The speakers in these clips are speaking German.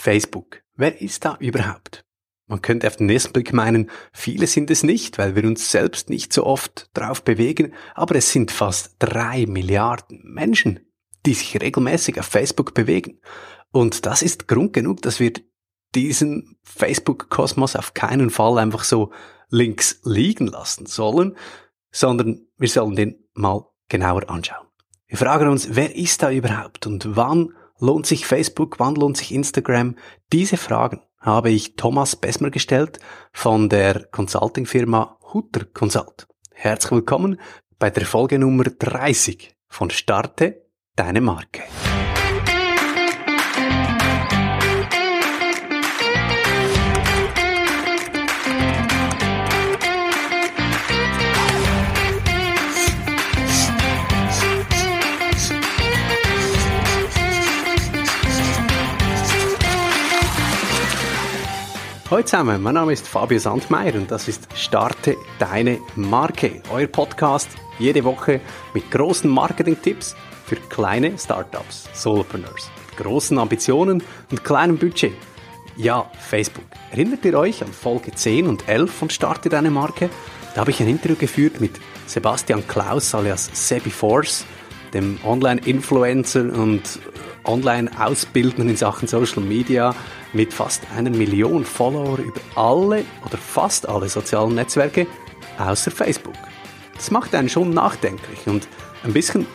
Facebook. Wer ist da überhaupt? Man könnte auf den ersten Blick meinen, viele sind es nicht, weil wir uns selbst nicht so oft drauf bewegen, aber es sind fast drei Milliarden Menschen, die sich regelmäßig auf Facebook bewegen. Und das ist Grund genug, dass wir diesen Facebook-Kosmos auf keinen Fall einfach so links liegen lassen sollen, sondern wir sollen den mal genauer anschauen. Wir fragen uns, wer ist da überhaupt und wann lohnt sich Facebook, wann lohnt sich Instagram? Diese Fragen habe ich Thomas Besmer gestellt von der Consulting-Firma Hutter Consult. Herzlich willkommen bei der Folge Nummer 30 von Starte deine Marke. Zusammen, mein Name ist Fabio Sandmeier und das ist Starte deine Marke, euer Podcast jede Woche mit großen Marketing-Tipps für kleine Startups, Solopreneurs, mit großen Ambitionen und kleinem Budget. Ja, Facebook. Erinnert ihr euch an Folge 10 und 11 von Starte deine Marke? Da habe ich ein Interview geführt mit Sebastian Klaus alias Sebi Force, dem Online-Influencer und Online-Ausbildner in Sachen Social Media mit fast einer Million Follower über alle oder fast alle sozialen Netzwerke außer Facebook. Das macht einen schon nachdenklich und ein bisschen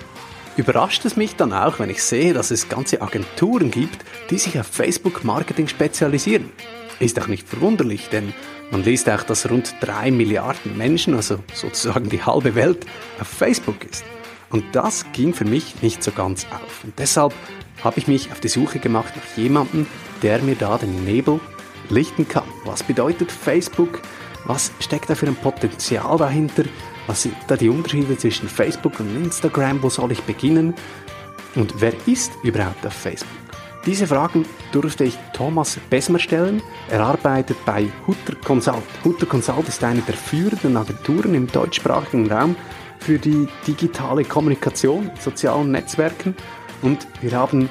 überrascht es mich dann auch, wenn ich sehe, dass es ganze Agenturen gibt, die sich auf Facebook-Marketing spezialisieren. Ist auch nicht verwunderlich, denn man liest auch, dass rund drei Milliarden Menschen, also sozusagen die halbe Welt, auf Facebook ist. Und das ging für mich nicht so ganz auf. Und deshalb habe ich mich auf die Suche gemacht nach jemandem, der mir da den Nebel lichten kann. Was bedeutet Facebook? Was steckt da für ein Potenzial dahinter? Was sind da die Unterschiede zwischen Facebook und Instagram? Wo soll ich beginnen? Und wer ist überhaupt auf Facebook? Diese Fragen durfte ich Thomas Besmer stellen. Er arbeitet bei Hutter Consult. Hutter Consult ist eine der führenden Agenturen im deutschsprachigen Raum für die digitale Kommunikation sozialen Netzwerken und wir haben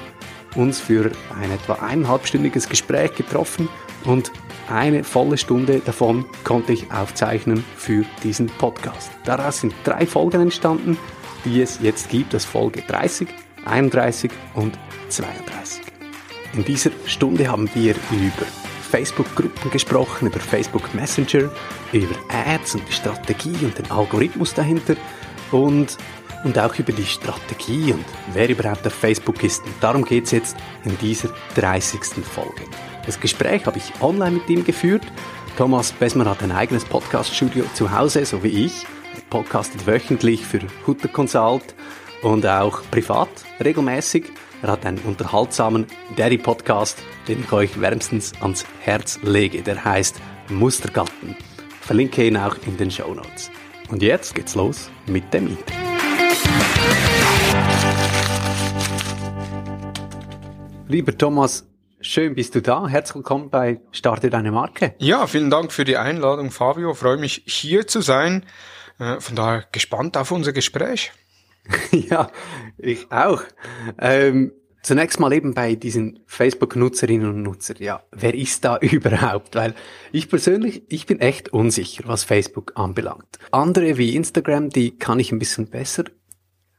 uns für ein etwa eineinhalbstündiges Gespräch getroffen und eine volle Stunde davon konnte ich aufzeichnen für diesen Podcast. Daraus sind drei Folgen entstanden, die es jetzt gibt, das Folge 30, 31 und 32. In dieser Stunde haben wir über Facebook-Gruppen gesprochen, über Facebook Messenger, über Ads und die Strategie und den Algorithmus dahinter und und auch über die Strategie und wer überhaupt auf Facebook ist. Und darum geht es jetzt in dieser 30. Folge. Das Gespräch habe ich online mit ihm geführt. Thomas Besmer hat ein eigenes Podcaststudio zu Hause, so wie ich. Er podcastet wöchentlich für Hutter Consult und auch privat regelmäßig. Er hat einen unterhaltsamen Daddy-Podcast, den ich euch wärmstens ans Herz lege. Der heißt Mustergatten. Verlinke ihn auch in den Show Notes. Und jetzt geht's los mit dem Interview. Lieber Thomas, schön bist du da. Herzlich willkommen bei Starte deine Marke. Ja, vielen Dank für die Einladung, Fabio. Freue mich hier zu sein. Äh, von daher gespannt auf unser Gespräch. ja, ich auch. Ähm, zunächst mal eben bei diesen Facebook-Nutzerinnen und Nutzern. Ja, wer ist da überhaupt? Weil ich persönlich, ich bin echt unsicher, was Facebook anbelangt. Andere wie Instagram, die kann ich ein bisschen besser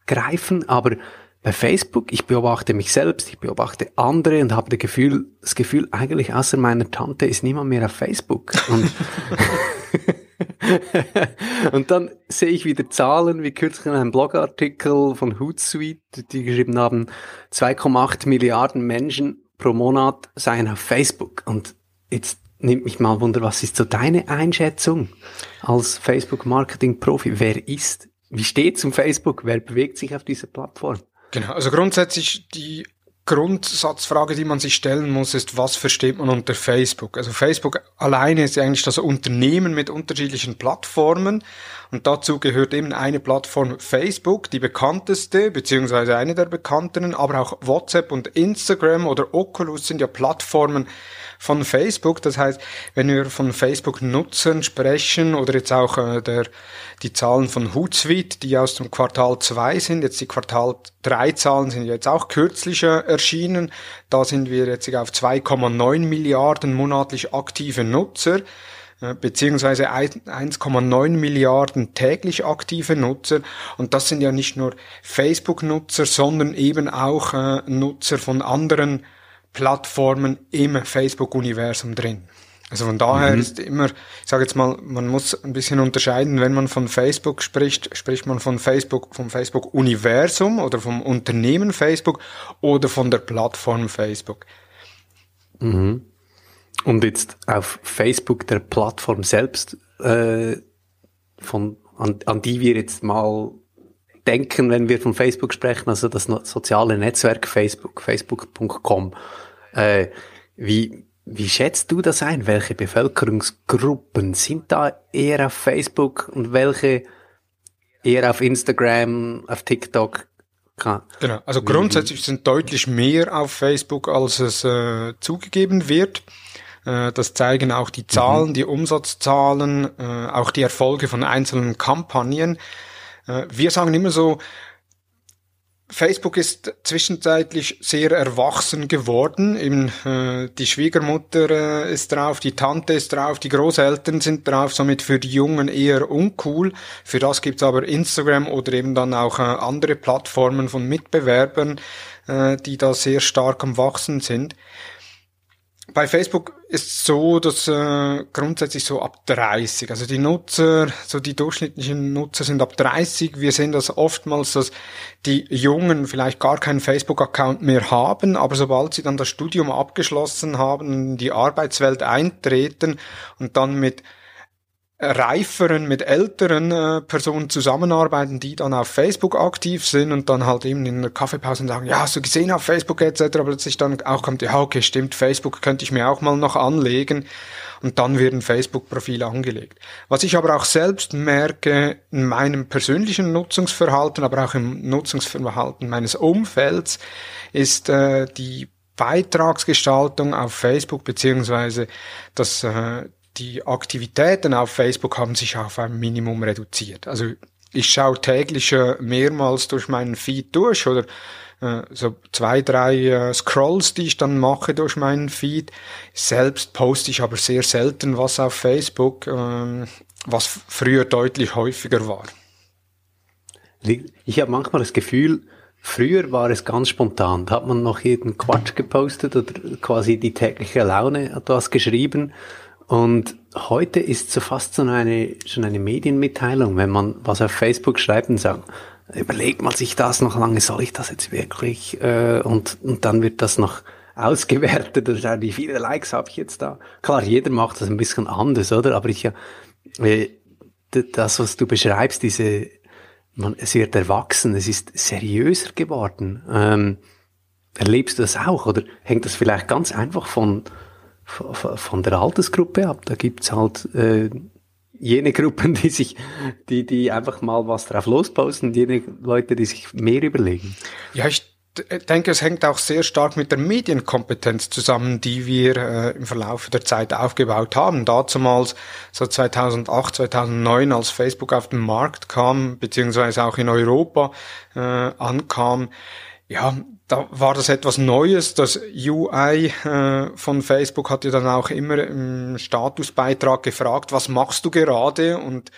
greifen, aber bei Facebook, ich beobachte mich selbst, ich beobachte andere und habe das Gefühl, das Gefühl, eigentlich außer meiner Tante ist niemand mehr auf Facebook. Und, und dann sehe ich wieder Zahlen, wie kürzlich in einem Blogartikel von Hootsuite, die geschrieben haben, 2,8 Milliarden Menschen pro Monat seien auf Facebook. Und jetzt nimmt mich mal Wunder, was ist so deine Einschätzung als Facebook-Marketing-Profi? Wer ist wie steht zum Facebook? Wer bewegt sich auf dieser Plattform? Genau, also grundsätzlich die Grundsatzfrage, die man sich stellen muss, ist, was versteht man unter Facebook? Also Facebook alleine ist ja eigentlich das Unternehmen mit unterschiedlichen Plattformen und dazu gehört eben eine Plattform Facebook, die bekannteste, beziehungsweise eine der bekannteren, aber auch WhatsApp und Instagram oder Oculus sind ja Plattformen, von Facebook. Das heißt, wenn wir von Facebook-Nutzern sprechen oder jetzt auch äh, der, die Zahlen von Hootsuite, die aus dem Quartal 2 sind, jetzt die Quartal 3 Zahlen sind jetzt auch kürzlich äh, erschienen. Da sind wir jetzt auf 2,9 Milliarden monatlich aktive Nutzer beziehungsweise 1,9 Milliarden täglich aktive Nutzer. Und das sind ja nicht nur Facebook-Nutzer, sondern eben auch äh, Nutzer von anderen Plattformen im Facebook-Universum drin. Also von daher mhm. ist immer, ich sage jetzt mal, man muss ein bisschen unterscheiden, wenn man von Facebook spricht, spricht man von Facebook, vom Facebook-Universum oder vom Unternehmen Facebook oder von der Plattform Facebook. Mhm. Und jetzt auf Facebook, der Plattform selbst, äh, von, an, an die wir jetzt mal denken, wenn wir von Facebook sprechen, also das soziale Netzwerk Facebook, facebook.com. Äh, wie, wie schätzt du das ein? Welche Bevölkerungsgruppen sind da eher auf Facebook und welche eher auf Instagram, auf TikTok? Genau, also grundsätzlich sind deutlich mehr auf Facebook, als es äh, zugegeben wird. Äh, das zeigen auch die Zahlen, mhm. die Umsatzzahlen, äh, auch die Erfolge von einzelnen Kampagnen. Äh, wir sagen immer so, Facebook ist zwischenzeitlich sehr erwachsen geworden. Eben, äh, die Schwiegermutter äh, ist drauf, die Tante ist drauf, die Großeltern sind drauf, somit für die Jungen eher uncool. Für das gibt's aber Instagram oder eben dann auch äh, andere Plattformen von Mitbewerbern, äh, die da sehr stark am Wachsen sind bei Facebook ist so, dass äh, grundsätzlich so ab 30, also die Nutzer, so die durchschnittlichen Nutzer sind ab 30. Wir sehen das oftmals, dass die Jungen vielleicht gar keinen Facebook-Account mehr haben, aber sobald sie dann das Studium abgeschlossen haben, in die Arbeitswelt eintreten und dann mit reiferen, mit älteren äh, Personen zusammenarbeiten, die dann auf Facebook aktiv sind und dann halt eben in der Kaffeepause sagen, ja, hast du gesehen auf Facebook etc., aber plötzlich dann auch kommt, ja, okay, stimmt, Facebook könnte ich mir auch mal noch anlegen und dann werden Facebook-Profile angelegt. Was ich aber auch selbst merke in meinem persönlichen Nutzungsverhalten, aber auch im Nutzungsverhalten meines Umfelds, ist äh, die Beitragsgestaltung auf Facebook beziehungsweise das äh, die Aktivitäten auf Facebook haben sich auf ein Minimum reduziert. Also ich schaue täglich äh, mehrmals durch meinen Feed durch oder äh, so zwei, drei äh, Scrolls, die ich dann mache durch meinen Feed. Selbst poste ich aber sehr selten was auf Facebook, ähm, was früher deutlich häufiger war. Ich habe manchmal das Gefühl, Früher war es ganz spontan. Da hat man noch jeden Quatsch gepostet oder quasi die tägliche Laune etwas geschrieben. Und heute ist so fast so eine, schon eine Medienmitteilung, wenn man was auf Facebook schreibt und sagt, überlegt man sich das noch lange, soll ich das jetzt wirklich? Äh, und, und dann wird das noch ausgewertet oder wie viele Likes habe ich jetzt da? Klar, jeder macht das ein bisschen anders, oder? Aber ich ja, äh, das, was du beschreibst, diese, man, es wird erwachsen, es ist seriöser geworden. Ähm, erlebst du das auch oder hängt das vielleicht ganz einfach von von der Altersgruppe ab. Da gibt's halt äh, jene Gruppen, die sich, die, die einfach mal was drauf losposten, jene Leute, die sich mehr überlegen. Ja, ich denke, es hängt auch sehr stark mit der Medienkompetenz zusammen, die wir äh, im Verlauf der Zeit aufgebaut haben. Dazumals, so 2008, 2009, als Facebook auf den Markt kam, beziehungsweise auch in Europa äh, ankam, ja, da war das etwas Neues. Das UI äh, von Facebook hat ja dann auch immer im Statusbeitrag gefragt, was machst du gerade? Und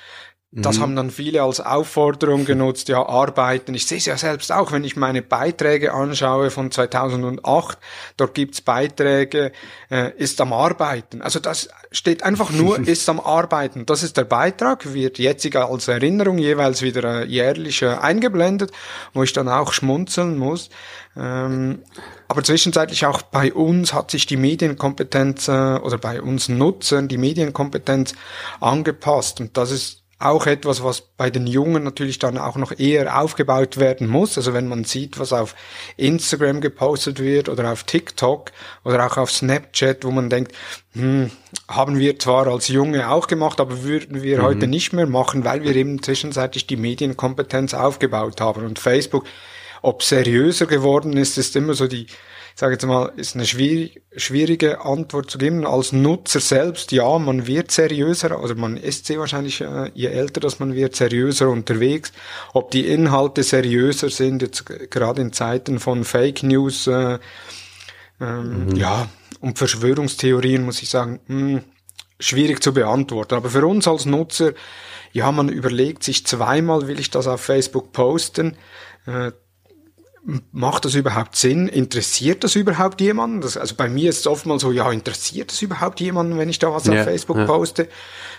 das mhm. haben dann viele als Aufforderung genutzt, ja, arbeiten. Ich sehe es ja selbst auch, wenn ich meine Beiträge anschaue von 2008, dort gibt's Beiträge, äh, ist am Arbeiten. Also das steht einfach nur, ist am Arbeiten. Das ist der Beitrag, wird jetzt als Erinnerung jeweils wieder äh, jährlich äh, eingeblendet, wo ich dann auch schmunzeln muss. Ähm, aber zwischenzeitlich auch bei uns hat sich die Medienkompetenz äh, oder bei uns Nutzern die Medienkompetenz angepasst. Und das ist auch etwas, was bei den Jungen natürlich dann auch noch eher aufgebaut werden muss. Also wenn man sieht, was auf Instagram gepostet wird oder auf TikTok oder auch auf Snapchat, wo man denkt, hm, haben wir zwar als Junge auch gemacht, aber würden wir mhm. heute nicht mehr machen, weil wir eben zwischenzeitlich die Medienkompetenz aufgebaut haben. Und Facebook Ob seriöser geworden ist, ist immer so die, sage jetzt mal, ist eine schwierig, schwierige Antwort zu geben. Als Nutzer selbst, ja, man wird seriöser, oder man ist sehr wahrscheinlich, äh, je älter dass man wird, seriöser unterwegs. Ob die Inhalte seriöser sind, jetzt gerade in Zeiten von Fake News, äh, ähm, mhm. ja, und Verschwörungstheorien muss ich sagen, mh, hm, schwierig zu beantworten. Aber für uns als Nutzer, ja, man überlegt sich zweimal, will ich das auf Facebook posten? Äh, macht das überhaupt Sinn? Interessiert das überhaupt jemanden? Das, also bei mir ist es oftmals so, ja, interessiert das überhaupt jemanden, wenn ich da was ja, auf Facebook ja. poste?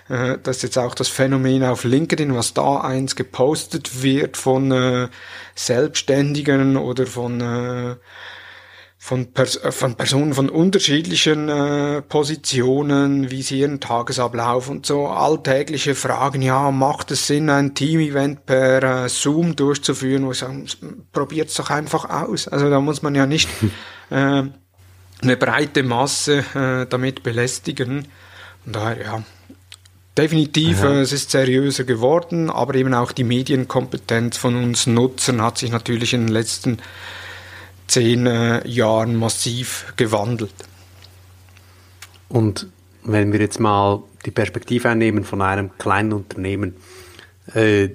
Äh, das ist jetzt auch das Phänomen auf LinkedIn, was da eins gepostet wird von äh, Selbstständigen oder von äh, von, Pers äh, von Personen von unterschiedlichen äh, Positionen, wie sie ihren Tagesablauf und so alltägliche Fragen, ja, macht es Sinn, ein Team-Event per äh, Zoom durchzuführen, wo ich sage, probiert's doch einfach aus. Also da muss man ja nicht äh, eine breite Masse äh, damit belästigen. Und daher, ja, definitiv, äh, es ist seriöser geworden, aber eben auch die Medienkompetenz von uns Nutzern hat sich natürlich in den letzten zehn äh, Jahren massiv gewandelt. Und wenn wir jetzt mal die Perspektive einnehmen von einem kleinen Unternehmen, äh,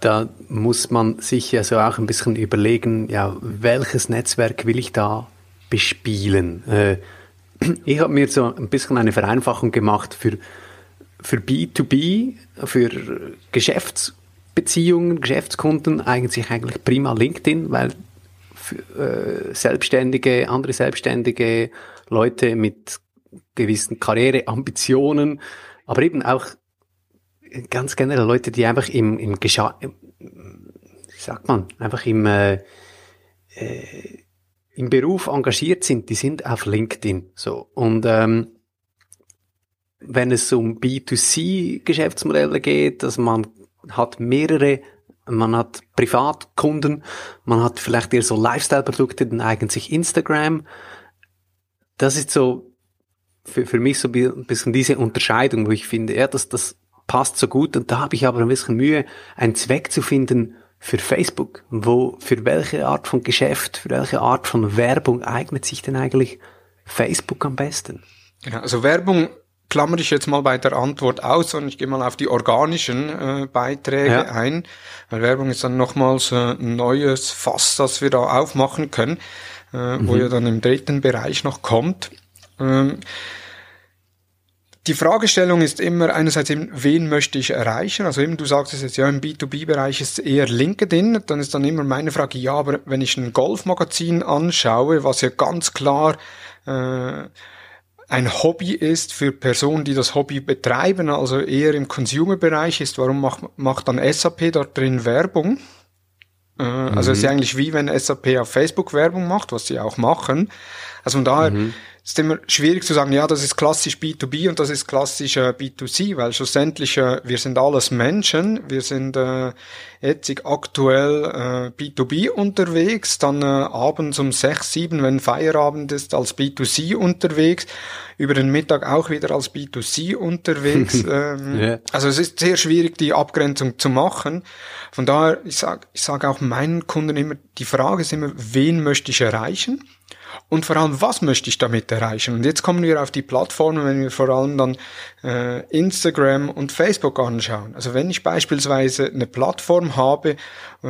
da muss man sich also auch ein bisschen überlegen, ja, welches Netzwerk will ich da bespielen? Äh, ich habe mir so ein bisschen eine Vereinfachung gemacht für, für B2B, für Geschäftsbeziehungen, Geschäftskunden eignet sich eigentlich prima LinkedIn, weil äh, Selbstständige, andere Selbstständige, Leute mit gewissen Karriereambitionen, aber eben auch ganz generell Leute, die einfach im, im Gescha wie sagt man, einfach im, äh, äh, im Beruf engagiert sind, die sind auf LinkedIn so. Und ähm, wenn es um B2C-Geschäftsmodelle geht, dass man hat mehrere man hat Privatkunden, man hat vielleicht eher so Lifestyle-Produkte, dann eignet sich Instagram. Das ist so für, für mich so ein bisschen diese Unterscheidung, wo ich finde, ja, das, das passt so gut und da habe ich aber ein bisschen Mühe, einen Zweck zu finden für Facebook. Wo, für welche Art von Geschäft, für welche Art von Werbung eignet sich denn eigentlich Facebook am besten? Ja, also Werbung klammere ich jetzt mal bei der Antwort aus und ich gehe mal auf die organischen äh, Beiträge ja. ein, weil Werbung ist dann nochmals äh, ein neues Fass, das wir da aufmachen können, äh, mhm. wo ja dann im dritten Bereich noch kommt. Ähm, die Fragestellung ist immer einerseits eben, wen möchte ich erreichen? Also eben, du sagst es jetzt, ja, im B2B-Bereich ist es eher LinkedIn. Dann ist dann immer meine Frage, ja, aber wenn ich ein Golfmagazin anschaue, was ja ganz klar äh, ein Hobby ist für Personen, die das Hobby betreiben, also eher im Consumer-Bereich ist, warum macht, macht dann SAP dort drin Werbung? Äh, mhm. Also es ist mhm. eigentlich wie wenn SAP auf Facebook Werbung macht, was sie auch machen. Also von daher mhm ist immer schwierig zu sagen, ja, das ist klassisch B2B und das ist klassisch äh, B2C, weil schlussendlich äh, wir sind alles Menschen, wir sind äh, jetzt aktuell äh, B2B unterwegs, dann äh, abends um sechs, sieben, wenn Feierabend ist, als B2C unterwegs, über den Mittag auch wieder als B2C unterwegs. ähm, yeah. Also es ist sehr schwierig, die Abgrenzung zu machen. Von daher, ich sage ich sag auch meinen Kunden immer, die Frage ist immer, wen möchte ich erreichen? Und vor allem, was möchte ich damit erreichen? Und jetzt kommen wir auf die Plattformen, wenn wir vor allem dann äh, Instagram und Facebook anschauen. Also wenn ich beispielsweise eine Plattform habe äh,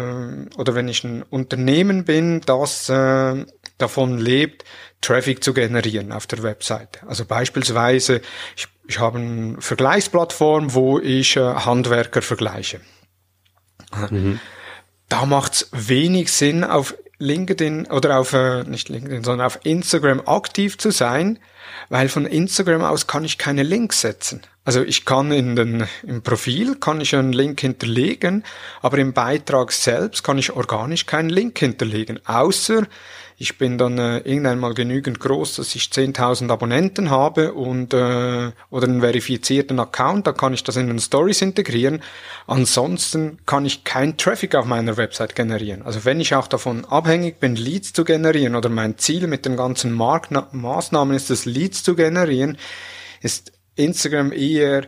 oder wenn ich ein Unternehmen bin, das äh, davon lebt, Traffic zu generieren auf der Webseite. Also beispielsweise, ich, ich habe eine Vergleichsplattform, wo ich äh, Handwerker vergleiche. Mhm. Da macht es wenig Sinn, auf LinkedIn oder auf, äh, nicht LinkedIn, sondern auf Instagram aktiv zu sein, weil von Instagram aus kann ich keine Links setzen. Also ich kann in den, im Profil kann ich einen Link hinterlegen, aber im Beitrag selbst kann ich organisch keinen Link hinterlegen, außer ich bin dann äh, irgendwann mal genügend groß, dass ich 10.000 Abonnenten habe und äh, oder einen verifizierten Account, da kann ich das in den Stories integrieren. Ansonsten kann ich kein Traffic auf meiner Website generieren. Also wenn ich auch davon abhängig bin, Leads zu generieren oder mein Ziel mit den ganzen Marktmaßnahmen ist es, Leads zu generieren, ist Instagram eher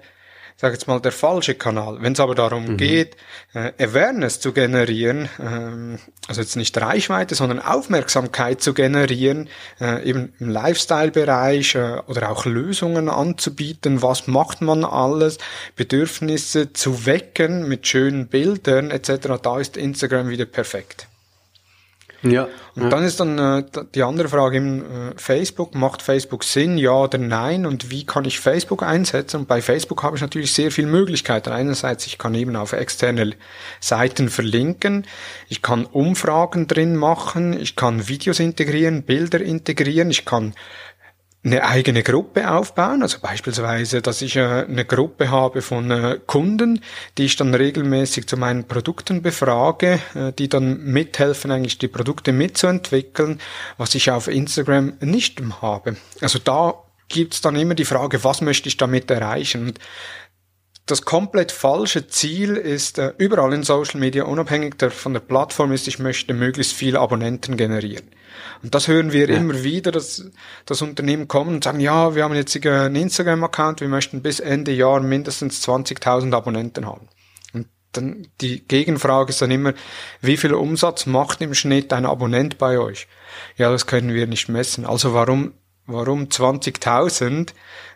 sage jetzt mal, der falsche Kanal. Wenn es aber darum mhm. geht, äh, Awareness zu generieren, ähm, also jetzt nicht Reichweite, sondern Aufmerksamkeit zu generieren, äh, eben im Lifestyle-Bereich äh, oder auch Lösungen anzubieten, was macht man alles, Bedürfnisse zu wecken mit schönen Bildern etc., da ist Instagram wieder perfekt. Ja. Und ja. dann ist dann äh, die andere Frage im äh, Facebook, macht Facebook Sinn, ja oder nein? Und wie kann ich Facebook einsetzen? Und bei Facebook habe ich natürlich sehr viele Möglichkeiten. Einerseits, ich kann eben auf externe Seiten verlinken, ich kann Umfragen drin machen, ich kann Videos integrieren, Bilder integrieren, ich kann eine eigene Gruppe aufbauen, also beispielsweise, dass ich äh, eine Gruppe habe von äh, Kunden, die ich dann regelmäßig zu meinen Produkten befrage, äh, die dann mithelfen, eigentlich die Produkte mitzuentwickeln, was ich auf Instagram nicht habe. Also da gibt's dann immer die Frage, was möchte ich damit erreichen? Und das komplett falsche Ziel ist überall in Social Media, unabhängig von der Plattform, ist, ich möchte möglichst viele Abonnenten generieren. Und das hören wir ja. immer wieder, dass das Unternehmen kommen und sagen, ja, wir haben jetzt einen Instagram-Account, wir möchten bis Ende Jahr mindestens 20.000 Abonnenten haben. Und dann die Gegenfrage ist dann immer, wie viel Umsatz macht im Schnitt ein Abonnent bei euch? Ja, das können wir nicht messen. Also warum, warum 20.000?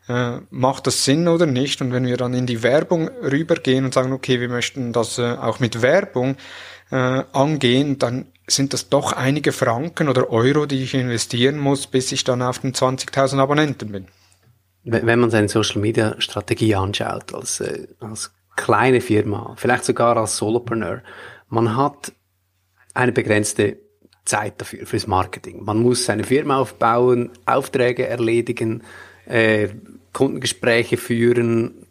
Äh, macht das Sinn oder nicht? Und wenn wir dann in die Werbung rübergehen und sagen, okay, wir möchten das äh, auch mit Werbung äh, angehen, dann sind das doch einige Franken oder Euro, die ich investieren muss, bis ich dann auf den 20.000 Abonnenten bin. Wenn man seine Social Media Strategie anschaut, als, äh, als kleine Firma, vielleicht sogar als Solopreneur, man hat eine begrenzte Zeit dafür, fürs Marketing. Man muss seine Firma aufbauen, Aufträge erledigen, äh, Kundengespräche führen,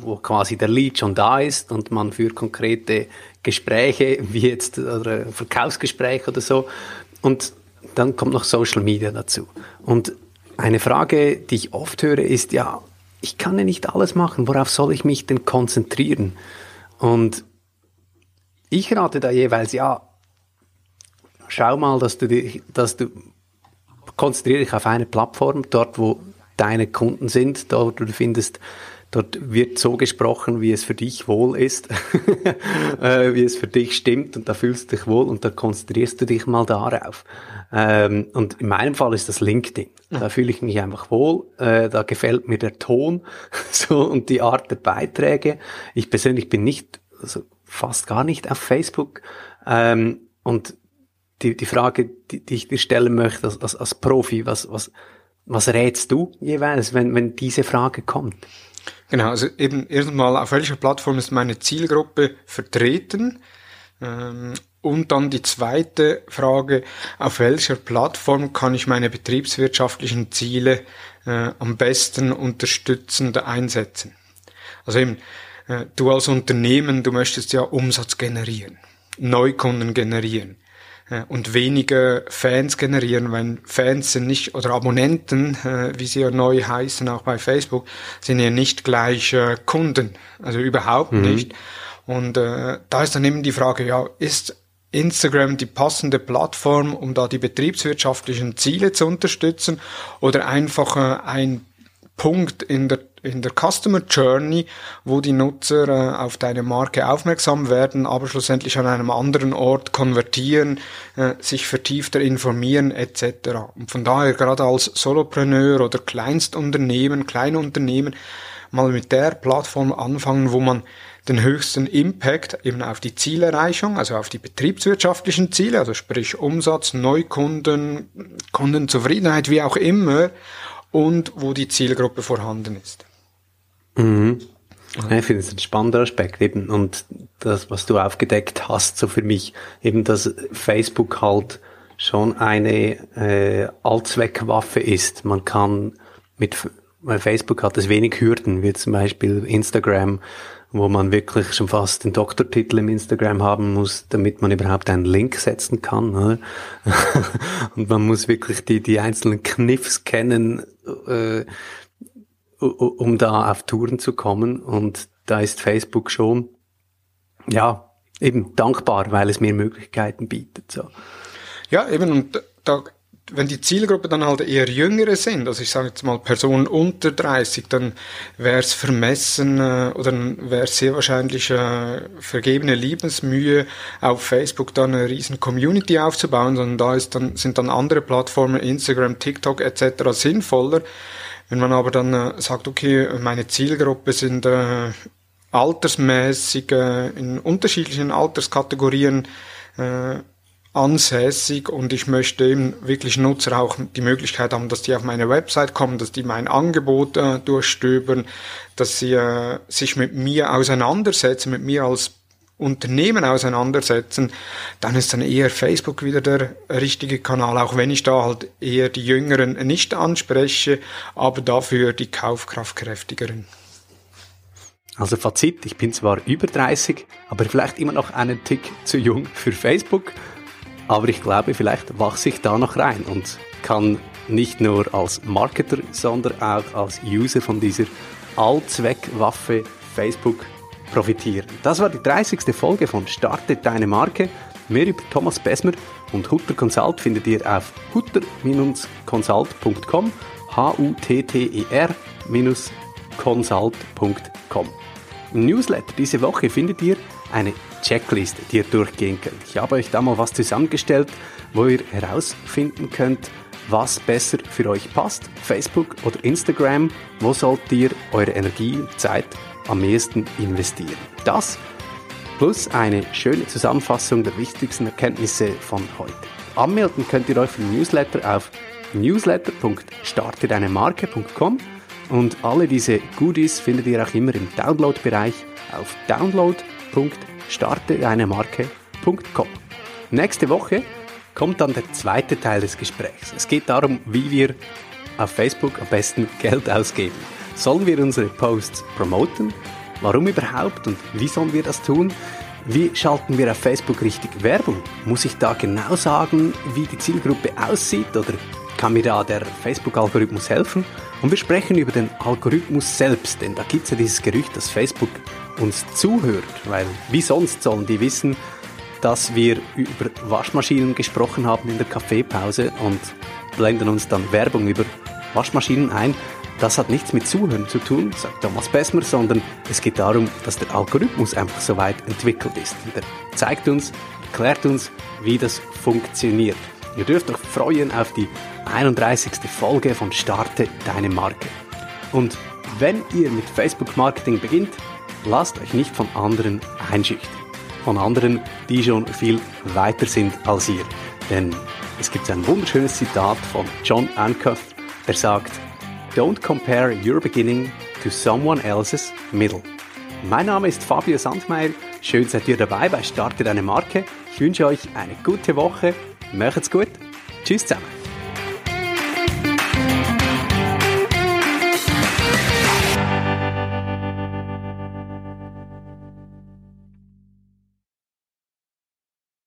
wo quasi der Lead schon da ist und man führt konkrete Gespräche, wie jetzt oder Verkaufsgespräche oder so. Und dann kommt noch Social Media dazu. Und eine Frage, die ich oft höre, ist ja, ich kann ja nicht alles machen. Worauf soll ich mich denn konzentrieren? Und ich rate da jeweils, ja, schau mal, dass du dich, dass du konzentriere dich auf eine Plattform, dort wo deine Kunden sind, dort du findest Dort wird so gesprochen, wie es für dich wohl ist, äh, wie es für dich stimmt und da fühlst du dich wohl und da konzentrierst du dich mal darauf. Ähm, und in meinem Fall ist das LinkedIn. Da fühle ich mich einfach wohl, äh, da gefällt mir der Ton so und die Art der Beiträge. Ich persönlich bin nicht, also fast gar nicht auf Facebook ähm, und die, die Frage, die, die ich dir stellen möchte als, als, als Profi, was, was, was rätst du jeweils, wenn, wenn diese Frage kommt? Genau, also eben erstmal, auf welcher Plattform ist meine Zielgruppe vertreten? Ähm, und dann die zweite Frage, auf welcher Plattform kann ich meine betriebswirtschaftlichen Ziele äh, am besten unterstützend einsetzen? Also eben, äh, du als Unternehmen, du möchtest ja Umsatz generieren, Neukunden generieren und weniger Fans generieren, weil Fans sind nicht, oder Abonnenten, äh, wie sie ja neu heißen, auch bei Facebook, sind ja nicht gleich äh, Kunden, also überhaupt mhm. nicht. Und äh, da ist dann eben die Frage, ja, ist Instagram die passende Plattform, um da die betriebswirtschaftlichen Ziele zu unterstützen oder einfach äh, ein Punkt in der in der Customer Journey, wo die Nutzer äh, auf deine Marke aufmerksam werden, aber schlussendlich an einem anderen Ort konvertieren, äh, sich vertiefter informieren etc. Und von daher gerade als Solopreneur oder Kleinstunternehmen, Kleinunternehmen mal mit der Plattform anfangen, wo man den höchsten Impact eben auf die Zielerreichung, also auf die betriebswirtschaftlichen Ziele, also sprich Umsatz, Neukunden, Kundenzufriedenheit, wie auch immer, und wo die Zielgruppe vorhanden ist. Mhm. Ich finde es ein spannender Aspekt eben und das, was du aufgedeckt hast, so für mich eben, dass Facebook halt schon eine äh, Allzweckwaffe ist. Man kann mit weil Facebook hat es wenig Hürden, wie zum Beispiel Instagram, wo man wirklich schon fast den Doktortitel im Instagram haben muss, damit man überhaupt einen Link setzen kann. Oder? Und man muss wirklich die, die einzelnen Kniffs kennen, äh, um da auf Touren zu kommen. Und da ist Facebook schon, ja, eben dankbar, weil es mir Möglichkeiten bietet. So. Ja, eben, und da wenn die Zielgruppe dann halt eher Jüngere sind, also ich sage jetzt mal Personen unter 30, dann wäre es vermessen äh, oder wäre es sehr wahrscheinlich äh, vergebene Liebensmühe, auf Facebook dann eine riesen Community aufzubauen, sondern da ist dann, sind dann andere Plattformen, Instagram, TikTok etc. sinnvoller. Wenn man aber dann äh, sagt, okay, meine Zielgruppe sind äh, altersmäßig äh, in unterschiedlichen Alterskategorien äh, ansässig und ich möchte eben wirklich Nutzer auch die Möglichkeit haben, dass die auf meine Website kommen, dass die mein Angebot äh, durchstöbern, dass sie äh, sich mit mir auseinandersetzen, mit mir als Unternehmen auseinandersetzen, dann ist dann eher Facebook wieder der richtige Kanal, auch wenn ich da halt eher die Jüngeren nicht anspreche, aber dafür die Kaufkraftkräftigeren. Also Fazit, ich bin zwar über 30, aber vielleicht immer noch einen Tick zu jung für Facebook aber ich glaube, vielleicht wachse ich da noch rein und kann nicht nur als Marketer, sondern auch als User von dieser Allzweckwaffe Facebook profitieren. Das war die 30. Folge von Starte deine Marke. Mehr über Thomas Besmer und Hutter Consult findet ihr auf hutter-consult.com H-U-T-T-E-R-consult.com Im Newsletter diese Woche findet ihr eine Checkliste, die ihr durchgehen könnt. Ich habe euch da mal was zusammengestellt, wo ihr herausfinden könnt, was besser für euch passt. Facebook oder Instagram, wo sollt ihr eure Energie Zeit am ehesten investieren. Das plus eine schöne Zusammenfassung der wichtigsten Erkenntnisse von heute. Anmelden könnt ihr euch für den Newsletter auf newsletter.startedeinemarke.com und alle diese Goodies findet ihr auch immer im Download-Bereich auf download.startedeinemarke.com. Nächste Woche kommt dann der zweite Teil des Gesprächs. Es geht darum, wie wir auf Facebook am besten Geld ausgeben. Sollen wir unsere Posts promoten? Warum überhaupt und wie sollen wir das tun? Wie schalten wir auf Facebook richtig Werbung? Muss ich da genau sagen, wie die Zielgruppe aussieht oder kann mir da der Facebook-Algorithmus helfen? Und wir sprechen über den Algorithmus selbst, denn da gibt es ja dieses Gerücht, dass Facebook uns zuhört, weil wie sonst sollen die wissen, dass wir über Waschmaschinen gesprochen haben in der Kaffeepause und blenden uns dann Werbung über Waschmaschinen ein. Das hat nichts mit Zuhören zu tun, sagt Thomas Bessmer, sondern es geht darum, dass der Algorithmus einfach so weit entwickelt ist. Und er zeigt uns, erklärt uns, wie das funktioniert. Ihr dürft euch freuen auf die 31. Folge von Starte deine Marke. Und wenn ihr mit Facebook Marketing beginnt, lasst euch nicht von anderen einschüchtern. Von anderen, die schon viel weiter sind als ihr. Denn es gibt ein wunderschönes Zitat von John Ancuff, der sagt, Don't compare your beginning to someone else's middle. Mein Name ist Fabio Sandmeier. Schön seid ihr dabei bei Starte deine Marke. Ich wünsche euch eine gute Woche. Macht's gut. Tschüss zusammen.